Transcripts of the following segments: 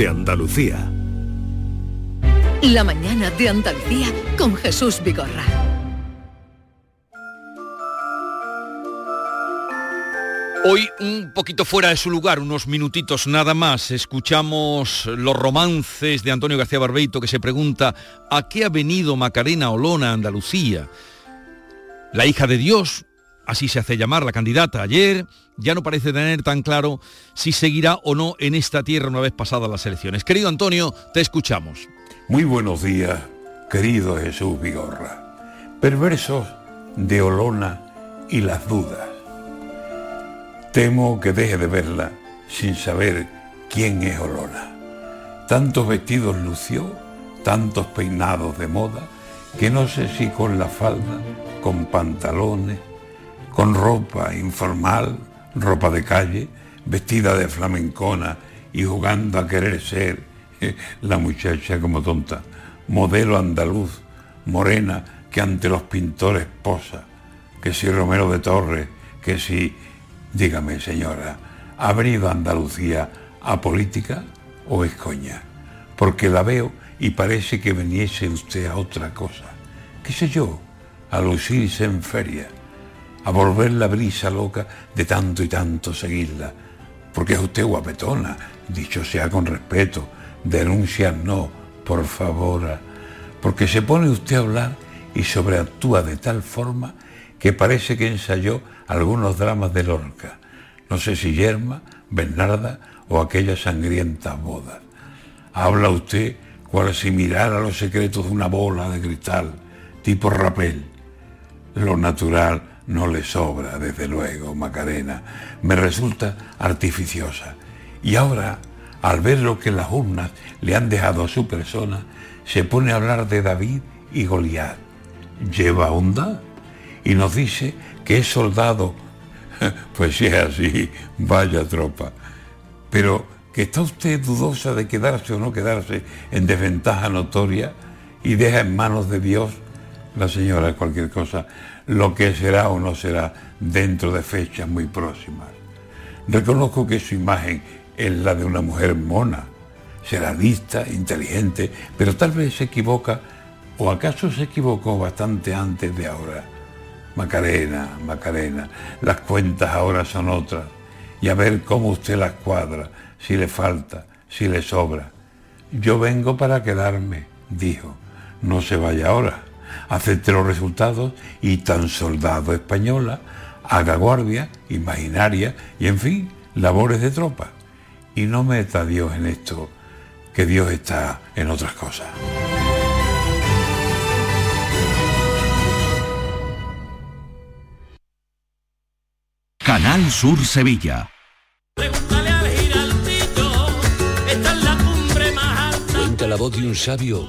de Andalucía. La mañana de Andalucía con Jesús Vigorra. Hoy un poquito fuera de su lugar, unos minutitos nada más, escuchamos los romances de Antonio García Barbeito que se pregunta ¿a qué ha venido Macarena Olona a Andalucía? La hija de Dios, así se hace llamar la candidata ayer, ya no parece tener tan claro si seguirá o no en esta tierra una vez pasadas las elecciones. Querido Antonio, te escuchamos. Muy buenos días, querido Jesús Vigorra. Perversos de Olona y las dudas. Temo que deje de verla sin saber quién es Olona. Tantos vestidos lució, tantos peinados de moda, que no sé si con la falda, con pantalones, con ropa informal, ropa de calle, vestida de flamencona y jugando a querer ser la muchacha como tonta, modelo andaluz, morena, que ante los pintores posa, que si Romero de Torres, que si Dígame, señora, ¿ha venido Andalucía a política o es coña? Porque la veo y parece que viniese usted a otra cosa. ¿Qué sé yo? A lucirse en feria, a volver la brisa loca de tanto y tanto seguirla. Porque es usted guapetona, dicho sea con respeto, denuncia no, por favor. Porque se pone usted a hablar y sobreactúa de tal forma que parece que ensayó algunos dramas de Lorca, no sé si Yerma, Bernarda o aquellas sangrientas bodas. Habla usted cual si mirara los secretos de una bola de cristal, tipo rapel. Lo natural no le sobra, desde luego, Macarena. Me resulta artificiosa. Y ahora, al ver lo que las urnas le han dejado a su persona, se pone a hablar de David y Goliat. ¿Lleva onda? Y nos dice que es soldado. Pues si es así, vaya tropa. Pero que está usted dudosa de quedarse o no quedarse en desventaja notoria y deja en manos de Dios, la señora cualquier cosa, lo que será o no será dentro de fechas muy próximas. Reconozco que su imagen es la de una mujer mona, será lista, inteligente, pero tal vez se equivoca o acaso se equivocó bastante antes de ahora Macarena, Macarena, las cuentas ahora son otras. Y a ver cómo usted las cuadra, si le falta, si le sobra. Yo vengo para quedarme, dijo. No se vaya ahora. Acepte los resultados y tan soldado española, haga guardia, imaginaria y en fin, labores de tropa. Y no meta a Dios en esto, que Dios está en otras cosas. Canal Sur Sevilla. Cuenta la voz de un sabio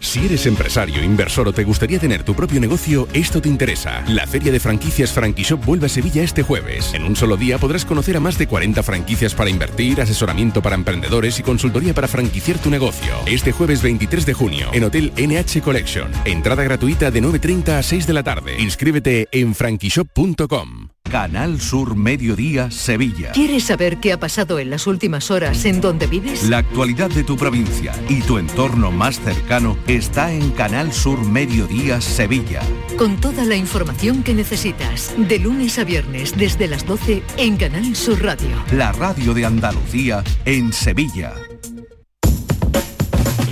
Si eres empresario, inversor o te gustaría tener tu propio negocio, esto te interesa. La Feria de Franquicias Franquishop vuelve a Sevilla este jueves. En un solo día podrás conocer a más de 40 franquicias para invertir, asesoramiento para emprendedores y consultoría para franquiciar tu negocio. Este jueves 23 de junio, en Hotel NH Collection. Entrada gratuita de 9.30 a 6 de la tarde. Inscríbete en franquishop.com. Canal Sur Mediodía Sevilla. ¿Quieres saber qué ha pasado en las últimas horas en donde vives? La actualidad de tu provincia y tu entorno más cercano está en Canal Sur Mediodía Sevilla. Con toda la información que necesitas, de lunes a viernes desde las 12 en Canal Sur Radio. La radio de Andalucía en Sevilla.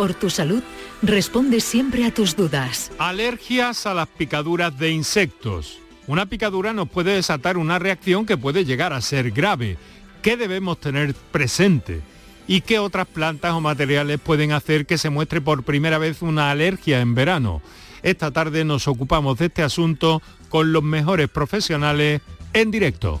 por tu salud, responde siempre a tus dudas. Alergias a las picaduras de insectos. Una picadura nos puede desatar una reacción que puede llegar a ser grave. ¿Qué debemos tener presente? ¿Y qué otras plantas o materiales pueden hacer que se muestre por primera vez una alergia en verano? Esta tarde nos ocupamos de este asunto con los mejores profesionales en directo.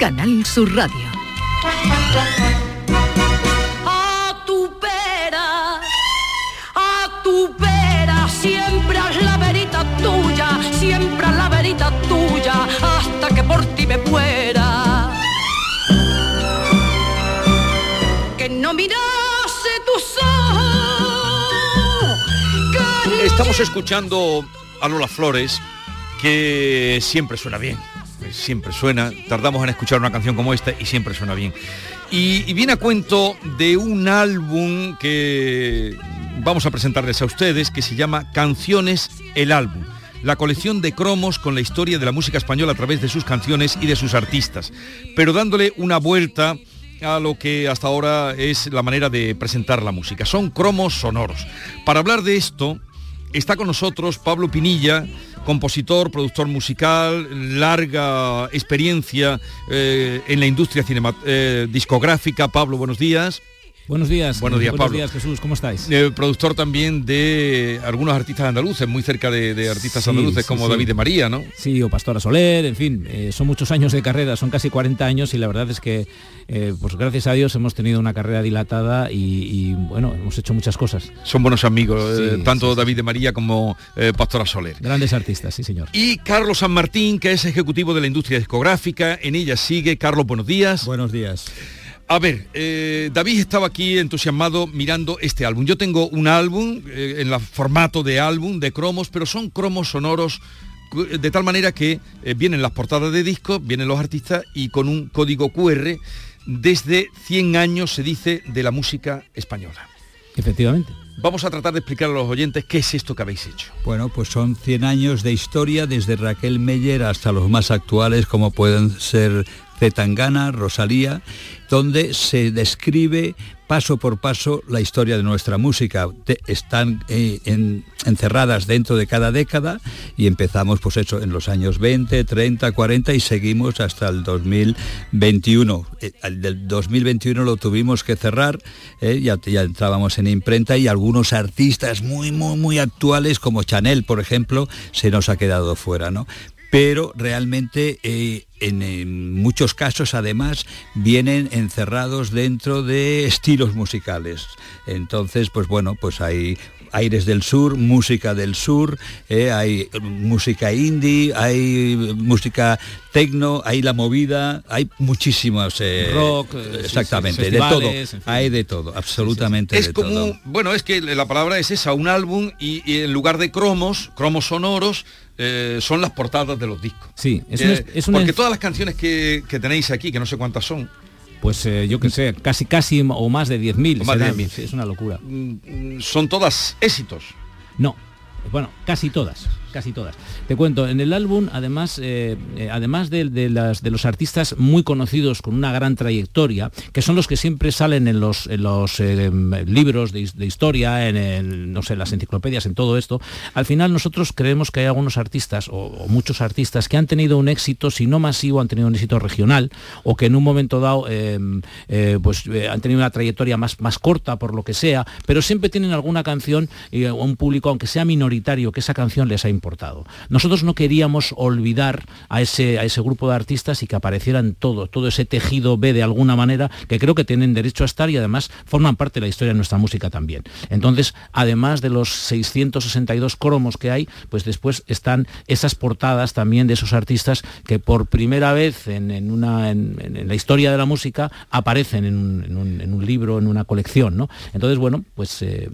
Canal Sur Radio. A tu pera, a tu pera, siempre haz la verita tuya, siempre haz la verita tuya, hasta que por ti me muera. Que no mirase tus ojos. Estamos escuchando a Lola Flores, que siempre suena bien. Siempre suena, tardamos en escuchar una canción como esta y siempre suena bien. Y, viene a cuento de un álbum que vamos a presentarles a ustedes, que se llama Canciones el álbum la colección de cromos con la historia de la música española a través de sus canciones y de sus artistas, pero dándole una vuelta a lo que hasta ahora es la manera de presentar la música. Son cromos sonoros. Para hablar de esto, está con nosotros Pablo Pinilla, compositor, productor musical, larga experiencia eh, en la industria eh, discográfica. Pablo, buenos días. Buenos días. Buenos días, Buenos Pablo. días, Jesús. ¿Cómo estáis? Eh, productor también de algunos artistas andaluces, muy cerca de, de artistas Sí, andaluces sí, como sí. David de María, ¿no? Sí, o Pastora Soler, en fin, eh, son muchos años de carrera, son casi 40 años y la verdad es que, eh, pues gracias a Dios hemos tenido una carrera dilatada y, y, bueno, hemos hecho muchas cosas. Son buenos amigos, eh, tanto sí, sí. David de María como eh, Pastora Soler. Grandes artistas, sí señor. Y Carlos San Martín, que es ejecutivo de la industria discográfica, en ella sigue. Carlos, buenos días. Buenos días. A ver, eh, David estaba aquí entusiasmado mirando este álbum. Yo tengo un álbum eh, en la formato de álbum, de cromos, pero son cromos sonoros de tal manera que eh, vienen las portadas de discos, vienen los artistas y con un código QR desde 100 años se dice de la música española. Efectivamente. Vamos a tratar de explicar a los oyentes qué es esto que habéis hecho. Bueno, pues son 100 años de historia desde Raquel Meyer hasta los más actuales como pueden ser Zetangana, Rosalía, donde se describe paso por paso la historia de nuestra música. Están eh, en- encerradas dentro de cada década y empezamos pues eso en los años 20, 30, 40 y seguimos hasta el 2021. Eh, el del 2021 lo tuvimos que cerrar, eh, ya, ya entrábamos en imprenta y algunos artistas muy, muy, muy actuales como Chanel, por ejemplo, se nos ha quedado fuera, ¿no? Pero realmente eh, en, muchos casos además vienen encerrados dentro de estilos musicales. Entonces, pues bueno, pues hay aires del sur, música del sur, eh, hay música indie, hay música tecno, hay la movida, hay muchísimos eh, Rock, eh, sí, exactamente, de todo, festivales, en fin. hay de todo, absolutamente Es de como, todo. bueno, es que la palabra es esa, un álbum y, y en lugar de cromos, cromos sonoros, eh, son las portadas de los discos. Sí, es Eh, es porque todas las canciones que, que tenéis aquí, que no sé cuántas son, Pues eh, yo qué sé, casi casi o más de 10.000. O más de serán. 10.000. Sí, Es una locura. mm, son todas éxitos. No, bueno, casi todas, casi todas. Te cuento, en el álbum, además, eh, eh, además de, los artistas muy conocidos con una gran trayectoria, que son los que siempre salen en los, eh, libros de, his- de historia, en no sé, las enciclopedias, en todo esto, al final nosotros creemos que hay algunos artistas, o, muchos artistas, que han tenido un éxito, si no masivo, han tenido un éxito regional, o que en un momento dado pues, han tenido una trayectoria más, más corta, por lo que sea, pero siempre tienen alguna canción y un público, aunque sea minoritario, que esa canción les ha importado. Nosotros no queríamos olvidar a ese, a ese grupo de artistas y que aparecieran todos, todo ese tejido B de alguna manera, que creo que tienen derecho a estar y además forman parte de la historia de nuestra música también. Entonces, además de los 662 cromos que hay, pues después están esas portadas también de esos artistas que por primera vez en, una, en, la historia de la música aparecen en un, libro, en una colección. ¿no? Entonces, bueno, pues eh,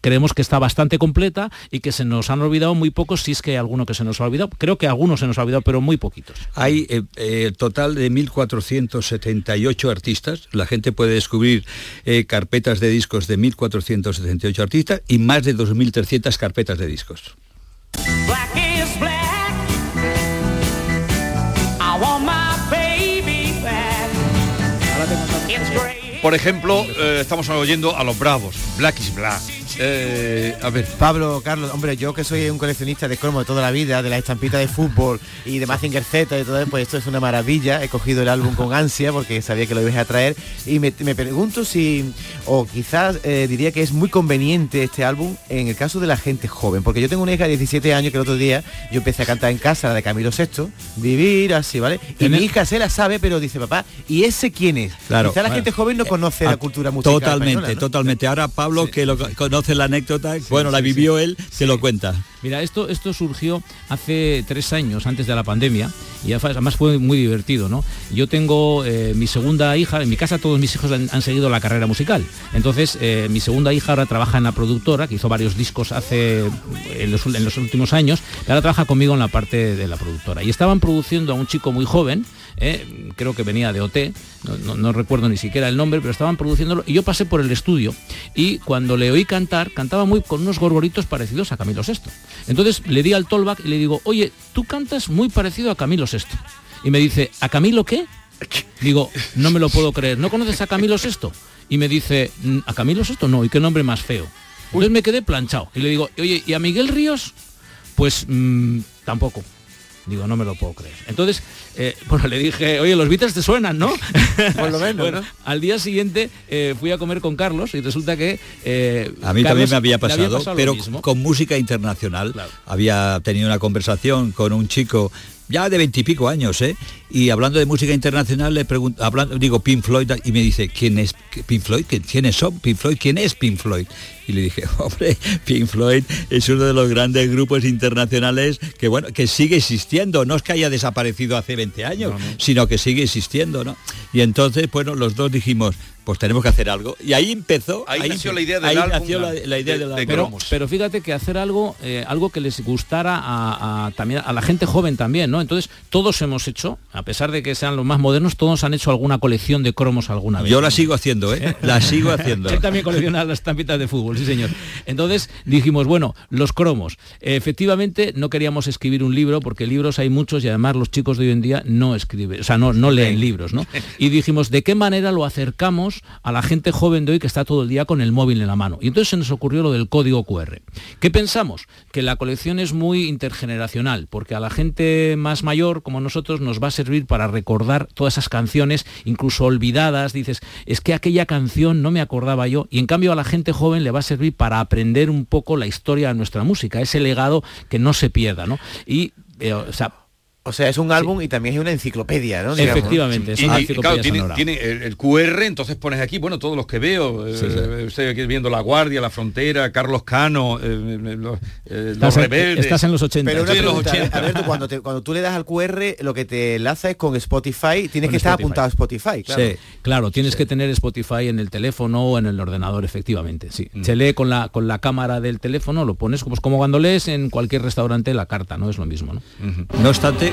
creemos que está bastante completa y que se nos han olvidado muy pocos, si es que hay alguno que se nos ha olvidado. Creo que algunos se nos ha olvidado, pero muy poquitos. Hay el eh, eh, total de 1.478 artistas. La gente puede descubrir carpetas de discos de 1.478 artistas y más de 2.300 carpetas de discos. Por ejemplo, eh, estamos oyendo a los Bravos, Black is Black. Eh, a ver. Pablo, Carlos, hombre, yo que soy un coleccionista de cromo de toda la vida, de la estampita de fútbol y de Mazinger Z y todo, pues esto es una maravilla. He cogido el álbum con ansia porque sabía que lo ibas a traer y me, pregunto si, o quizás eh, diría que es muy conveniente este álbum en el caso de la gente joven, porque yo tengo una hija de 17 años que el otro día yo empecé a cantar en casa la de Camilo VI, vivir así, ¿vale? Y mi hija se la sabe, pero dice, papá, ¿y ese quién es? Claro. Quizá la gente joven no conoce la cultura musical. Totalmente, totalmente. Ahora Pablo, que lo conoce la anécdota, bueno, la vivió él, se lo cuenta. Mira, esto, esto surgió hace tres años, antes de la pandemia, y además fue muy divertido, ¿no? Yo tengo eh, mi segunda hija, en mi casa todos mis hijos han, seguido la carrera musical. Entonces, eh, mi segunda hija ahora trabaja en la productora, que hizo varios discos hace en los, en los últimos años, y ahora trabaja conmigo en la parte de la productora. Y estaban produciendo a un chico muy joven, ¿eh? creo que venía de OT, no, recuerdo ni siquiera el nombre, pero estaban produciéndolo y yo pasé por el estudio y cuando le oí cantar, cantaba muy con unos gorgoritos parecidos a Camilo VI. Entonces le di al tollback y le digo, oye, tú cantas muy parecido a Camilo VI. Y me dice, ¿a Camilo qué? Digo, no me lo puedo creer, ¿no conoces a Camilo VI? Y me dice, ¿a Camilo VI? No, ¿y qué nombre más feo? Entonces me quedé planchado y le digo, oye, ¿y a Miguel Ríos? Pues mm, tampoco. Digo, no me lo puedo creer. Entonces, eh, bueno, le dije, oye, los Beatles te suenan, ¿no? Por lo menos. bueno, al día siguiente eh, fui a comer con Carlos y resulta que... Eh, a mí también me había pasado, pero con música internacional. Había tenido una conversación con un chico ya de veintipico años, ¿eh? Y hablando de música internacional, le pregunto, hablando, digo Pink Floyd, y me dice, ¿quién es Pink Floyd? ¿Quiénes son Pink Floyd? ¿Quién es Pink Floyd? Y le dije, hombre, Pink Floyd es uno de los grandes grupos internacionales que, bueno, que sigue existiendo. No es que haya desaparecido hace 20 años, sino que sigue existiendo, ¿no? Y entonces, bueno, los dos dijimos, pues tenemos que hacer algo. Y ahí empezó. Ahí, nació la idea del nació la, idea de, pero, pero, fíjate que hacer algo, eh, algo que les gustara a, también a la gente joven también, ¿no? Entonces, todos hemos hecho, a pesar de que sean los más modernos, todos han hecho alguna colección de cromos alguna vez. Yo la sigo haciendo, ¿eh? la sigo haciendo. Él también colecciona las estampitas de fútbol, sí señor. Entonces dijimos, bueno, los cromos. Efectivamente, no queríamos escribir un libro, porque libros hay muchos y además los chicos de hoy en día no escriben, o sea, no, no leen libros, ¿no? Y dijimos, ¿de qué manera lo acercamos a la gente joven de hoy que está todo el día con el móvil en la mano. Y entonces se nos ocurrió lo del código QR. ¿Qué pensamos? Que la colección es muy intergeneracional, porque a la gente más mayor como nosotros nos va a servir para recordar todas esas canciones, incluso olvidadas. Dices, es que aquella canción no me acordaba yo. Y en cambio a la gente joven le va a servir para aprender un poco la historia de nuestra música, ese legado que no se pierda. ¿no? Y, eh, o sea, o sea, es un álbum y también es una enciclopedia, ¿no? Efectivamente, es una enciclopedia tiene, el, QR, entonces pones aquí, bueno, todos los que veo, eh, estoy aquí viendo La Guardia, La Frontera, Carlos Cano, eh, los, eh, estás, rebeldes. Estás en los 80. Pero los 80. A ver, cuando, cuando tú le das al QR, lo que te enlaza es con Spotify, tienes que estar apuntado a Spotify, claro. Sí, claro, tienes que tener Spotify en el teléfono o en el ordenador, efectivamente, sí. Mm. Se lee con la, con la cámara del teléfono, lo pones pues, como cuando lees en cualquier restaurante la carta, ¿no? Es lo mismo, ¿no? No obstante,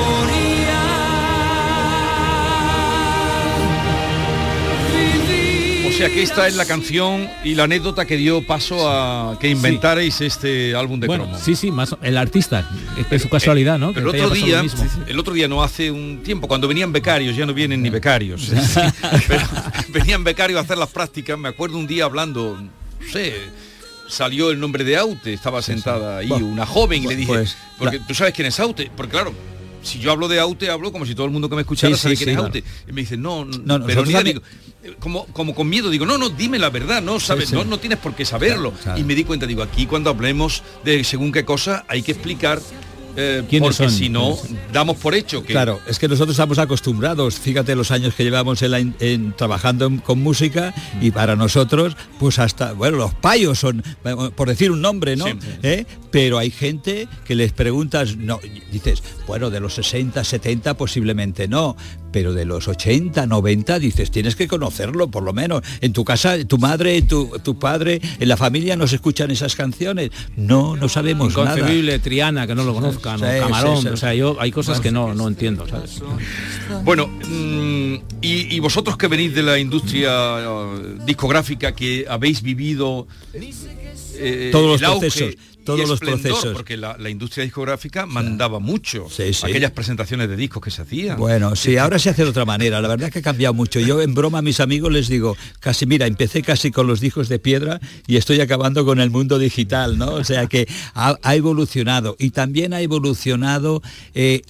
O sea que esta es la canción y la anécdota que dio paso a que inventarais este álbum de Bueno, cromo. sí, sí, más el artista, es su casualidad, ¿no? Pero Que el otro día, el otro día no hace un tiempo, cuando venían becarios, ya no vienen ni becarios. Sí, pero venían becarios a hacer las prácticas. Me acuerdo un día hablando, no sé, salió el nombre de Aute, estaba sentada ahí Bueno, una joven y le dije, pues, porque la- tú sabes quién es Aute, porque claro. Si yo hablo de Aute, hablo como si todo el mundo que me escuchara Sí, sabe sí, quién sí, es claro. Aute. Y me dice, no, No, pero nosotros ni también- digo, eh, como, como con miedo, digo, no, no, dime la verdad, no sabes, no, no tienes por qué saberlo. Claro, claro. Y me di cuenta, digo, aquí cuando hablemos de según qué cosa, hay que explicar eh, ¿Quiénes porque son? si no, ¿Quiénes damos por hecho que Claro, es que nosotros estamos acostumbrados, fíjate los años que llevamos en la in- en- trabajando en- con música y para nosotros, pues hasta, bueno, los payos son, por decir un nombre, ¿no? Sí. ¿Eh? Pero hay gente que les preguntas, no, dices, bueno, de los 60, 70 posiblemente no, pero de los 80, 90 dices, tienes que conocerlo por lo menos. En tu casa, tu madre, tu, tu padre, en la familia nos escuchan esas canciones. No, no sabemos nada. Inconcebible, Triana, que no lo conozcan, Sí, o sí, Camarón, sí. o sea, yo hay cosas que no, no entiendo, ¿sabes? Bueno, mm, y, y vosotros que venís de la industria eh, discográfica, que habéis vivido eh, Todos los el y los procesos. porque la, la industria discográfica mandaba mucho Sí, sí. aquellas presentaciones de discos que se hacían. Bueno, sí, ahora se hace de otra manera. La verdad que ha cambiado mucho. Yo en broma a mis amigos les digo, casi, mira, empecé casi con los discos de piedra y estoy acabando con el mundo digital, ¿no? O sea que ha, ha evolucionado. Y también ha evolucionado... eh,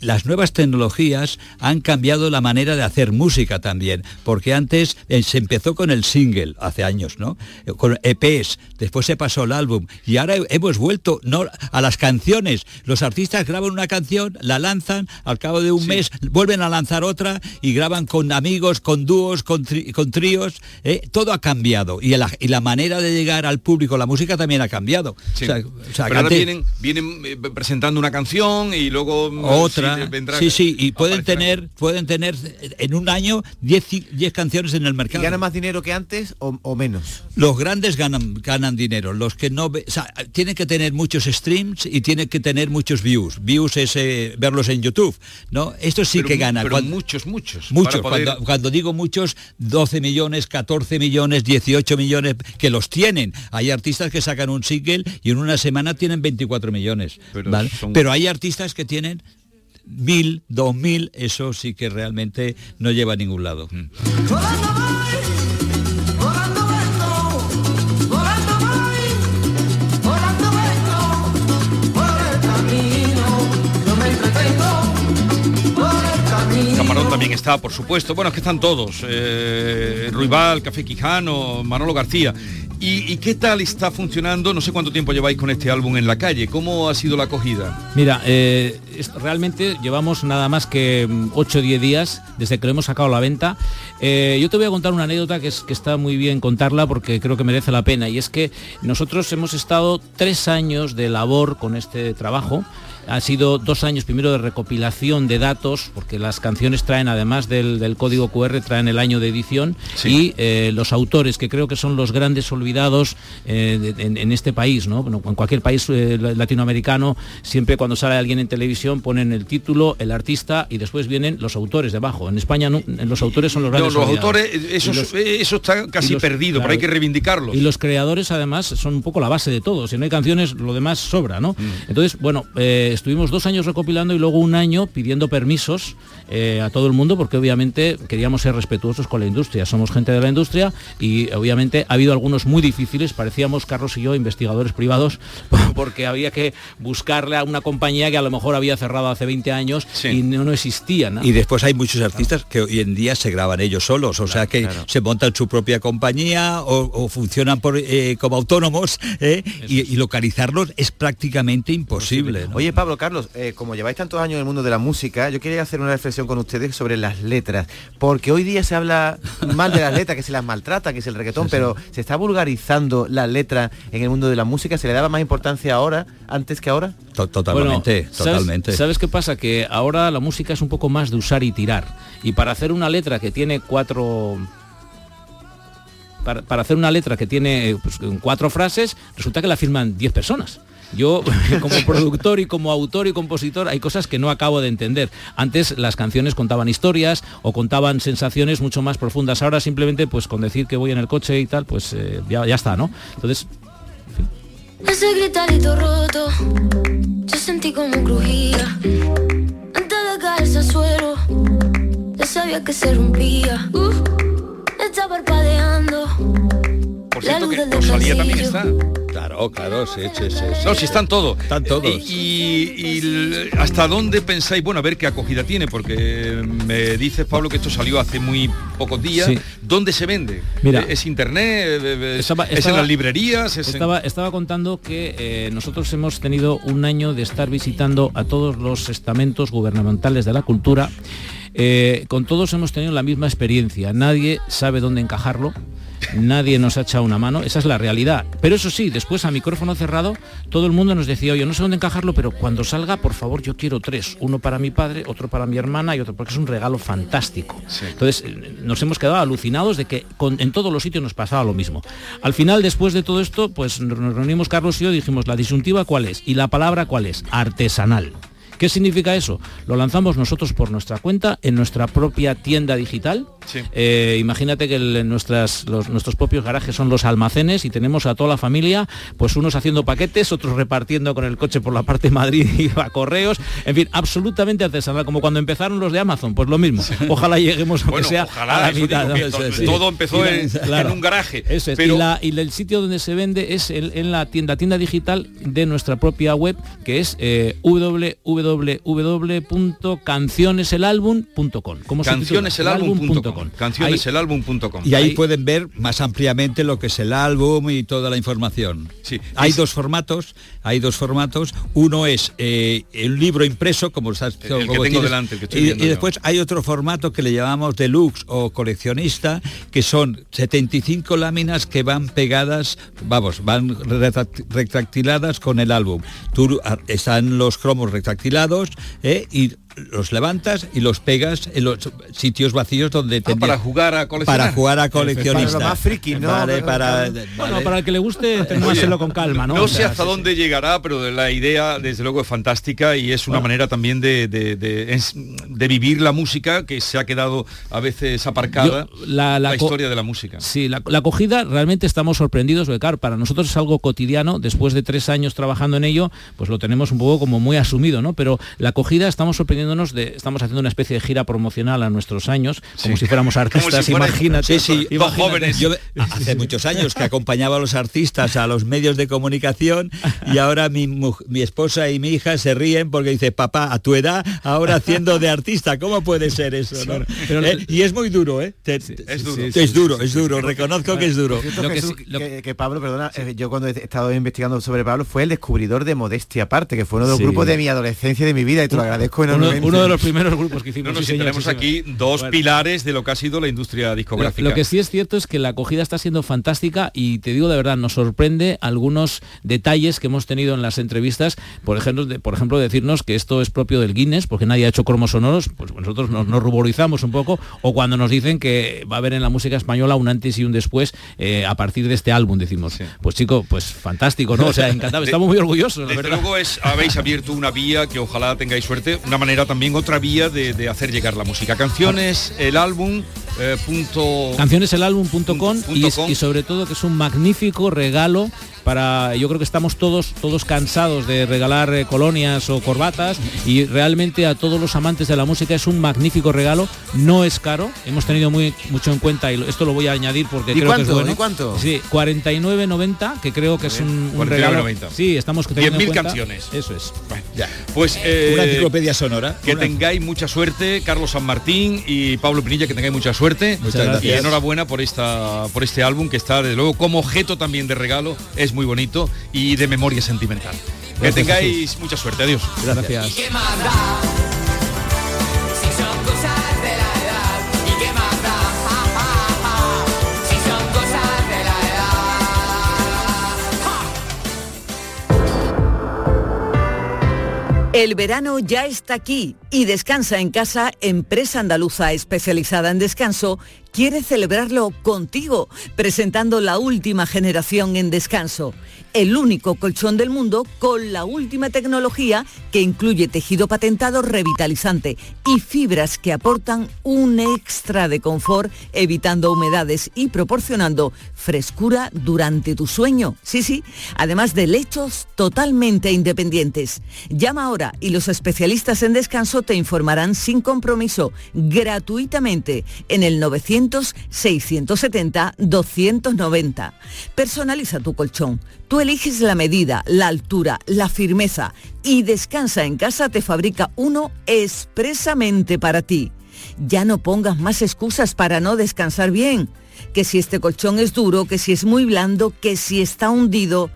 las nuevas tecnologías han cambiado la manera de hacer música también, porque antes eh, se empezó con el single hace años, ¿no? Eh, Con EPs, después se pasó el álbum y ahora he- hemos vuelto no a las canciones. Los artistas graban una canción, la lanzan, al cabo de un mes vuelven a lanzar otra y graban con amigos, con dúos, con, tri- con tríos. ¿eh? Todo ha cambiado y la, y la manera de llegar al público, la música también ha cambiado. Sí. O sea, o sea, Pero ahora antes- vienen, vienen presentando una canción y luego mm, otra sí, sí sí y pueden tener pueden tener en un año 10 ci- 10 canciones en el ¿Y mercado gana más dinero que antes o, o menos? los grandes ganan ganan dinero los que no ve- o sea, tienen que tener muchos streams y tienen que tener muchos views views es eh, verlos en YouTube no esto sí Pero que gana pero Cuando- muchos, muchos. Muchos, poder- cuando, cuando digo muchos, 12 millones, 14 millones, 18 millones, que los tienen. Hay artistas que sacan un single y en una semana tienen 24 millones. Pero ¿vale? son- Pero hay artistas que tienen mil, dos mil, eso sí que realmente no lleva a ningún lado. Mm. Camarón también está, por supuesto. Bueno, es que están todos. Eh, Ruibal, Café Quijano, Manolo García. ¿Y, qué tal está funcionando? No sé cuánto tiempo lleváis con este álbum en la calle. ¿Cómo ha sido la acogida? Mira, eh, realmente llevamos nada más que 8 o 10 días desde que lo hemos sacado a la venta. Eh, yo te voy a contar una anécdota que, es, que está muy bien contarla porque creo que merece la pena. Y es que nosotros hemos estado tres años de labor con este trabajo. Ha sido dos años primero de recopilación de datos, porque las canciones traen, además del, del código QR, traen el año de edición y eh, los autores, que creo que son los grandes olvidados eh, de- en, en este país, ¿no? Bueno, en cualquier país eh, latinoamericano, siempre cuando sale alguien en televisión ponen el título, el artista y después vienen los autores debajo. En España no, los autores son los No, grandes los olvidados. autores, eso, Y los- eso está casi los- perdido, pero hay que reivindicarlo. y los creadores además son un poco la base de todo. Si no hay canciones, lo demás sobra, ¿no? Mm. Entonces, bueno, eh, estuvimos dos años recopilando y luego un año pidiendo permisos eh, a todo el mundo porque obviamente queríamos ser respetuosos con la industria. Somos gente de la industria y obviamente ha habido algunos muy difíciles. Parecíamos, Carlos y yo, investigadores privados porque había que buscarle a una compañía que a lo mejor había cerrado hace 20 años y no, no existía. ¿no? Y después hay muchos artistas que hoy en día se graban ellos solos, o sea que se montan su propia compañía o, o funcionan por, eh, como autónomos ¿eh? y, y localizarlos es prácticamente imposible. ¿no? Oye, Pablo, Carlos, eh, como lleváis tantos años en el mundo de la música, yo quería hacer una reflexión con ustedes sobre las letras, porque hoy día se habla mal de las letras, que se las maltrata, que es el reggaetón, pero se está vulgarizando la letra en el mundo de la música, se le daba más importancia ahora, antes que ahora. To- Totalmente, Bueno, ¿sabes- totalmente. ¿Sabes qué pasa? Que ahora la música es un poco más de usar y tirar. Y para hacer una letra que tiene cuatro... Para, para hacer una letra que tiene eh, pues, cuatro frases, resulta que la firman 10 personas. Yo, como productor y como autor y compositor, hay cosas que no acabo de entender. Antes las canciones contaban historias o contaban sensaciones mucho más profundas. Ahora simplemente, pues con decir que voy en el coche y tal, pues eh, ya, ya está, ¿no? Entonces, Ese gritarito roto, yo sentí como crujía. Antes de caerse al suelo, ya sabía que se rompía. Uh, está parpadeando. Por La cierto luz que del Rosalía también está. Claro, claro, sí, sí, sí. No, si están todos. Están todos. Y, hasta dónde pensáis, bueno, a ver qué acogida tiene, porque me dices, Pablo, que esto salió hace muy pocos días. Sí. ¿Dónde se vende? Mira. ¿Es internet? ¿Es, Estaba- es en las librerías? ¿Es en- Estaba, estaba contando que eh, nosotros hemos tenido un año de estar visitando a todos los estamentos gubernamentales de la cultura. Eh, con todos hemos tenido la misma experiencia. Nadie sabe dónde encajarlo. Nadie nos ha echado una mano, esa es la realidad. Pero eso sí, después a micrófono cerrado, todo el mundo nos decía, oye, no sé dónde encajarlo, pero cuando salga, por favor, yo quiero tres. Uno para mi padre, otro para mi hermana y otro, porque es un regalo fantástico. Entonces, eh, nos hemos quedado alucinados de que con- en todos los sitios nos pasaba lo mismo. Al final, después de todo esto, pues nos reunimos Carlos y yo, dijimos, la disyuntiva cuál es y la palabra cuál es, artesanal. ¿Qué significa eso? Lo lanzamos nosotros por nuestra cuenta en nuestra propia tienda digital. Eh, imagínate que el- nuestras, los- nuestros propios garajes son los almacenes y tenemos a toda la familia, pues unos haciendo paquetes, otros repartiendo con el coche por la parte de Madrid y a correos. En fin, absolutamente artesanal, como cuando empezaron los de Amazon, pues lo mismo. Ojalá lleguemos aunque Bueno, sea ojalá, a la mitad. digo que ¿no? todo- Sí. todo empezó la- en- claro. en un garaje, Eso es. pero- Y, la- y el sitio donde se vende es el- en la tienda, tienda digital de nuestra propia web, que es eh, www.cancioneselalbum.com. Cancioneselalbum.com. Cancioneselalbum.com. Y ahí, pueden ver más ampliamente lo que es el álbum y toda la información. Hay dos formatos, hay dos formatos. Uno es eh, el libro impreso, como estás que como tengo tienes, delante, el que estoy y, viendo y yo. después hay otro formato que le llamamos deluxe o coleccionista, que son 75 láminas que van pegadas, vamos, van retract- retractiladas con el álbum. Tú ah, están los cromos retractilados eh, y los levantas y los pegas en los sitios vacíos donde tendría- para jugar a coleccionar. para jugar a coleccionista Para lo más friki, ¿no? Vale, para, Bueno, para el que le guste, tomárselo con calma, ¿no? Sé hasta sí, dónde llegará, pero la idea desde luego es fantástica y es una Bueno. manera también de, de- de- es- de vivir la música que se ha quedado a veces aparcada, Yo- la- la, la co- historia de la música. Sí, la, la acogida realmente estamos sorprendidos, porque claro, para nosotros es algo cotidiano, después de tres años trabajando en ello, pues lo tenemos un poco como muy asumido, ¿no? Pero la acogida estamos de, estamos haciendo una especie de gira promocional a nuestros años, como si fuéramos artistas, si imagínate. Sí, sí, imagínate. Yo hace muchos años que acompañaba a los artistas a los medios de comunicación y ahora mi, mi esposa y mi hija se ríen porque dice, papá, a tu edad, ahora haciendo de artista, ¿cómo puede ser eso? no?". pero- Eh, y es muy duro, ¿eh? Te- es duro. es duro, es duro, reconozco que es duro. Jesús, que, que Pablo, perdona, eh, yo cuando he estado investigando sobre Pablo fue el descubridor de Modestia Aparte, que fue uno de los Sí. grupos de mi adolescencia y de mi vida y te lo agradezco enormemente. Uno de los primeros grupos que hicimos. No, no, sí, tenemos sí, aquí dos Bueno. pilares de lo que ha sido la industria discográfica. lo que sí es cierto es que la acogida está siendo fantástica y te digo de verdad, nos sorprende algunos detalles que hemos tenido en las entrevistas, por ejemplo, de, por ejemplo decirnos que esto es propio del Guinness, porque nadie ha hecho cromos sonoros, pues nosotros nos, nos ruborizamos un poco, o cuando nos dicen que va a haber en la música española un antes y un después eh, a partir de este álbum, decimos. Pues chico, pues fantástico, ¿no? O sea, encantado, estamos muy orgullosos, la Desde verdad. luego es, habéis abierto una vía que ojalá tengáis suerte, una manera también, otra vía de, de hacer llegar la música. Canciones, el álbum, eh, punto... cancioneselalbum.com y, es- com. y sobre todo que es un magnífico regalo para yo creo que estamos todos todos cansados de regalar eh, colonias o corbatas y realmente a todos los amantes de la música es un magnífico regalo no es caro hemos tenido muy mucho en cuenta y esto lo voy a añadir porque ¿Y creo que es cuánto? bueno ¿Y cuánto? sí 49.90 que creo que es un, un 49,90. regalo sí estamos teniendo en 10.000 cuenta. canciones. eso es Pues eh, Una enciclopedia sonora. Que tengáis mucha suerte, Carlos San Martín y Pablo Pinilla, que tengáis mucha suerte. Muchas Y gracias. enhorabuena por esta por este álbum que está desde luego como objeto también de regalo, es muy bonito y de memoria sentimental. que tengáis mucha suerte, adiós. gracias El verano ya está aquí y Descansa en casa, empresa andaluza especializada en descanso, quiere celebrarlo contigo, presentando la última generación en descanso. El único colchón del mundo con la última tecnología que incluye tejido patentado revitalizante y fibras que aportan un extra de confort, evitando humedades y proporcionando frescura durante tu sueño. Sí, sí, además de lechos totalmente independientes. Llama ahora y los especialistas en descanso te informarán sin compromiso, gratuitamente, en el 900-670-290. Personaliza tu colchón. Tú eliges la medida, la altura, la firmeza y Descansa en casa te fabrica uno expresamente para ti. Ya no pongas más excusas para no descansar bien. Que si este colchón es duro, que si es muy blando, que si está hundido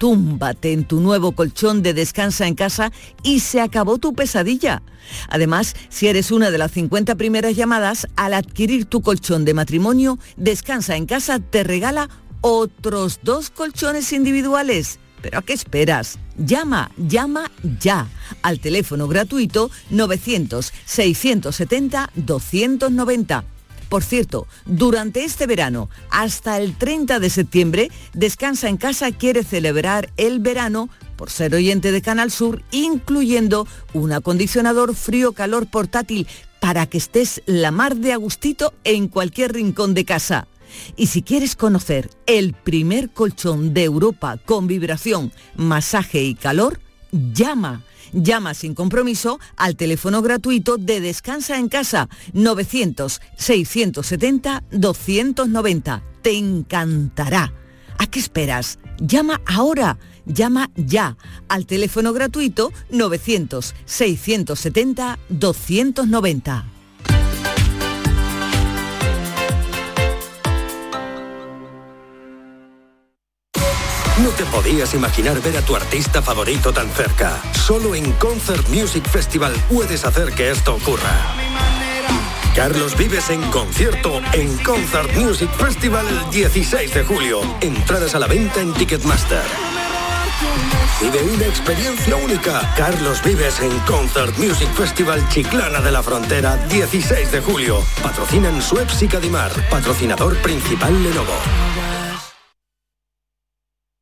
túmbate en tu nuevo colchón de descansa en casa y se acabó tu pesadilla. Además, si eres una de las 50 primeras llamadas, al adquirir tu colchón de matrimonio, Descansa en casa te regala otros dos colchones individuales. ¿Pero a qué esperas? Llama, llama ya al teléfono gratuito 900-670-290 por cierto, durante este verano, hasta el 30 de septiembre, Descansa en Casa quiere celebrar el verano por ser oyente de Canal Sur, incluyendo un acondicionador frío-calor portátil para que estés la mar de agustito en cualquier rincón de casa. Y si quieres conocer el primer colchón de Europa con vibración, masaje y calor, llama Llama sin compromiso al teléfono gratuito de Descansa en Casa 900-670-290. Te encantará. ¿A qué esperas? Llama ahora. Llama ya al teléfono gratuito 900-670-290. No te podías imaginar ver a tu artista favorito tan cerca. Solo en Concert Music Festival puedes hacer que esto ocurra. Carlos Vives en concierto en Concert Music Festival el 16 de julio. Entradas a la venta en Ticketmaster. Vive una experiencia única. Carlos Vives en Concert Music Festival Chiclana de la Frontera, 16 de julio. Patrocinan Suez y Cadimar. Patrocinador principal Lenovo.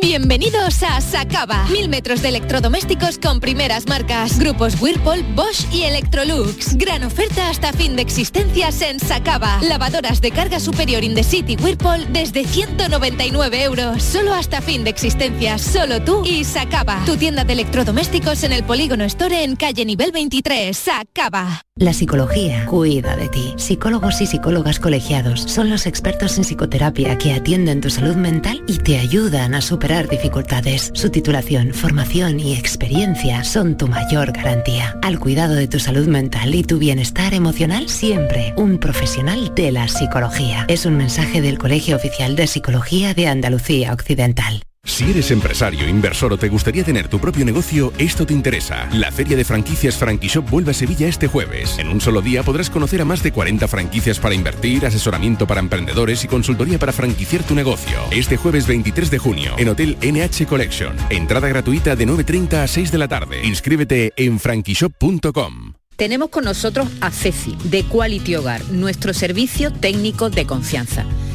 Bienvenidos a Sacaba. Mil metros de electrodomésticos con primeras marcas. Grupos Whirlpool, Bosch y Electrolux. Gran oferta hasta fin de existencias en Sacaba. Lavadoras de carga superior in the city Whirlpool desde 199 euros. Solo hasta fin de existencias. Solo tú y Sacaba. Tu tienda de electrodomésticos en el Polígono Store en calle nivel 23. Sacaba. La psicología cuida de ti. Psicólogos y psicólogas colegiados son los expertos en psicoterapia que atienden tu salud mental y te ayudan a superar dificultades. Su titulación, formación y experiencia son tu mayor garantía. Al cuidado de tu salud mental y tu bienestar emocional, siempre un profesional de la psicología. Es un mensaje del Colegio Oficial de Psicología de Andalucía Occidental. Si eres empresario, inversor o te gustaría tener tu propio negocio, esto te interesa. La feria de franquicias Franquishop vuelve a Sevilla este jueves. En un solo día podrás conocer a más de 40 franquicias para invertir, asesoramiento para emprendedores y consultoría para franquiciar tu negocio. Este jueves 23 de junio en Hotel NH Collection. Entrada gratuita de 9.30 a 6 de la tarde. Inscríbete en franquishop.com. Tenemos con nosotros a Ceci, de Quality Hogar, nuestro servicio técnico de confianza.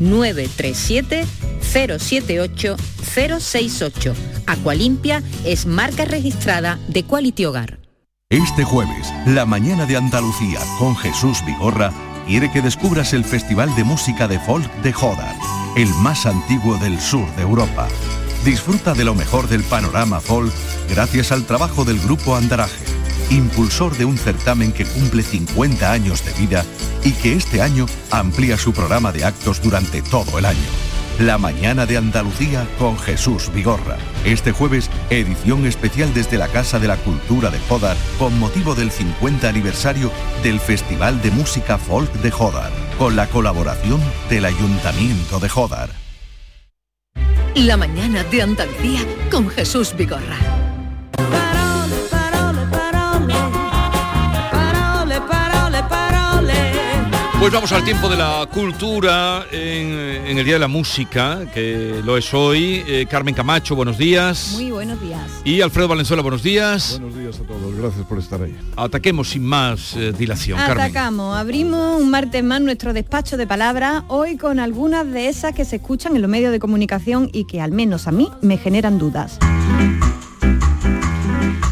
937 078 068. Aqualimpia es marca registrada de Quality Hogar. Este jueves, la mañana de Andalucía con Jesús Vigorra quiere que descubras el Festival de Música de Folk de Jodar, el más antiguo del sur de Europa. Disfruta de lo mejor del panorama folk gracias al trabajo del grupo Andaraje, impulsor de un certamen que cumple 50 años de vida y que este año amplía su programa de actos durante todo el año. La mañana de Andalucía con Jesús Vigorra. Este jueves, edición especial desde la Casa de la Cultura de Jodar con motivo del 50 aniversario del Festival de Música Folk de Jodar, con la colaboración del Ayuntamiento de Jodar. La mañana de Andalucía con Jesús Vigorra. Pues vamos al tiempo de la cultura en, en el Día de la Música, que lo es hoy. Eh, Carmen Camacho, buenos días. Muy buenos días. Y Alfredo Valenzuela, buenos días. Buenos días a todos, gracias por estar ahí. Ataquemos sin más eh, dilación, Carmen. Atacamos, abrimos un martes más nuestro despacho de palabras, hoy con algunas de esas que se escuchan en los medios de comunicación y que al menos a mí me generan dudas.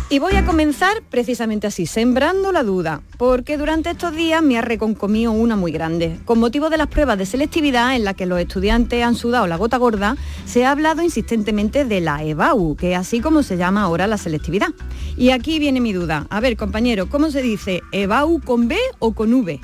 Y voy a comenzar precisamente así, sembrando la duda, porque durante estos días me ha reconcomido una muy grande. Con motivo de las pruebas de selectividad en las que los estudiantes han sudado la gota gorda, se ha hablado insistentemente de la EBAU, que es así como se llama ahora la selectividad. Y aquí viene mi duda. A ver, compañero, ¿cómo se dice? ¿EBAU con B o con V?